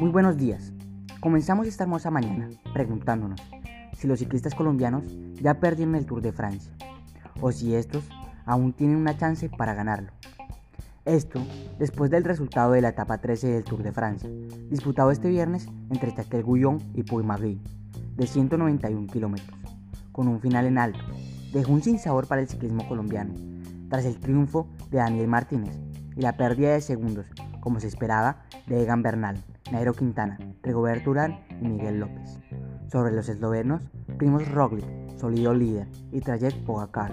buenos días. Comenzamos esta hermosa mañana preguntándonos si los ciclistas colombianos ya perdieron el Tour de Francia o si estos aún tienen una chance para ganarlo. Esto después del resultado de la etapa 13 del Tour de Francia, disputado este viernes entre Chatel-Guyon y Puy-Magui, de 191 kilómetros, con un final en alto, dejó un sinsabor para el ciclismo colombiano, tras el triunfo de Daniel Martínez y la pérdida de segundos, como se esperaba, de Egan Bernal, Nairo Quintana, Rigoberto Urán y Miguel López. Sobre los eslovenos, Primos Roglic, sólido líder, y Trajek Pogacar,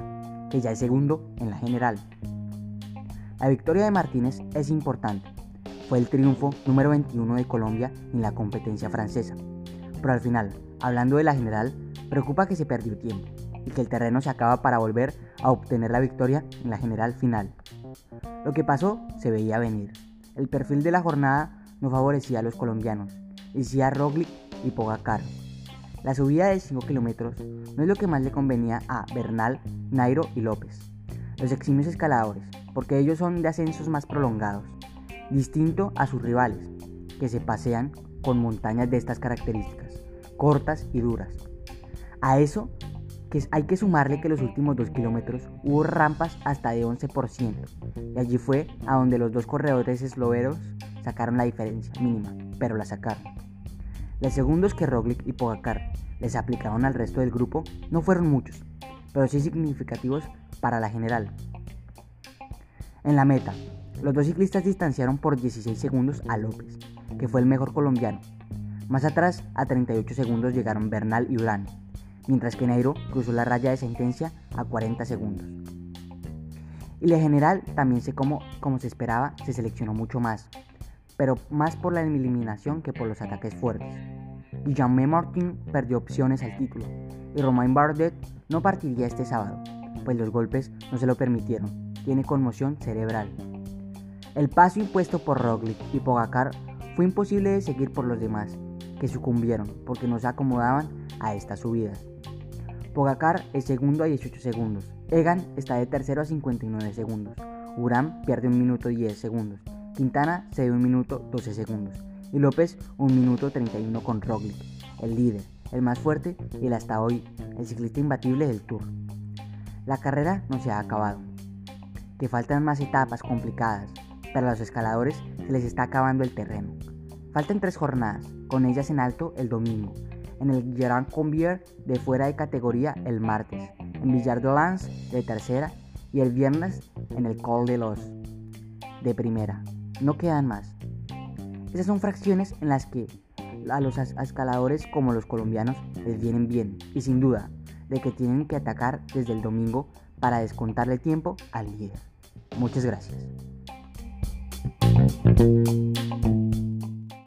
que ya es segundo en la general. La victoria de Martínez es importante. Fue el triunfo número 21 de Colombia en la competencia francesa. Pero al final, hablando de la general, preocupa que se perdió tiempo y que el terreno se acaba para volver a obtener la victoria en la general final. Lo que pasó se veía venir. El perfil de la jornada no favorecía a los colombianos, decía Roglic y Pogacar. La subida de 5 kilómetros no es lo que más le convenía a Bernal, Nairo y López, los eximios escaladores, porque ellos son de ascensos más prolongados, distinto a sus rivales, que se pasean con montañas de estas características, cortas y duras. A eso hay que sumarle que los últimos 2 kilómetros hubo rampas hasta de 11%, y allí fue a donde los dos corredores esloveros sacaron la diferencia mínima, pero la sacaron. Los segundos que Roglic y Pogacar les aplicaron al resto del grupo no fueron muchos, pero sí significativos para la general. En la meta, los dos ciclistas distanciaron por 16 segundos a López, que fue el mejor colombiano. Más atrás, a 38 segundos llegaron Bernal y Urán, mientras que Nairo cruzó la raya de sentencia a 40 segundos. Y la general también sé cómo, como se esperaba, se seleccionó mucho más, pero más por la eliminación que por los ataques fuertes. Guillaume Martin perdió opciones al título y Romain Bardet no partiría este sábado, pues los golpes no se lo permitieron, tiene conmoción cerebral. El paso impuesto por Roglic y Pogacar fue imposible de seguir por los demás, que sucumbieron porque no se acomodaban a estas subidas. Pogacar es segundo a 18 segundos, Egan está de tercero a 59 segundos, Urán pierde un minuto 10 segundos. Quintana cede un minuto 12 segundos. Y López un minuto 31 con Roglic, el líder, el más fuerte y el hasta hoy el ciclista imbatible del Tour. La carrera no se ha acabado, que faltan más etapas complicadas, pero a los escaladores se les está acabando el terreno. Faltan tres jornadas, con ellas en alto el domingo, en el Grand Combier de fuera de categoría el martes, en Villar de de tercera y el viernes en el Col de los de primera no quedan más. Esas son fracciones en las que a los escaladores como los colombianos les vienen bien y sin duda de que tienen que atacar desde el domingo para descontarle tiempo al líder. Muchas gracias.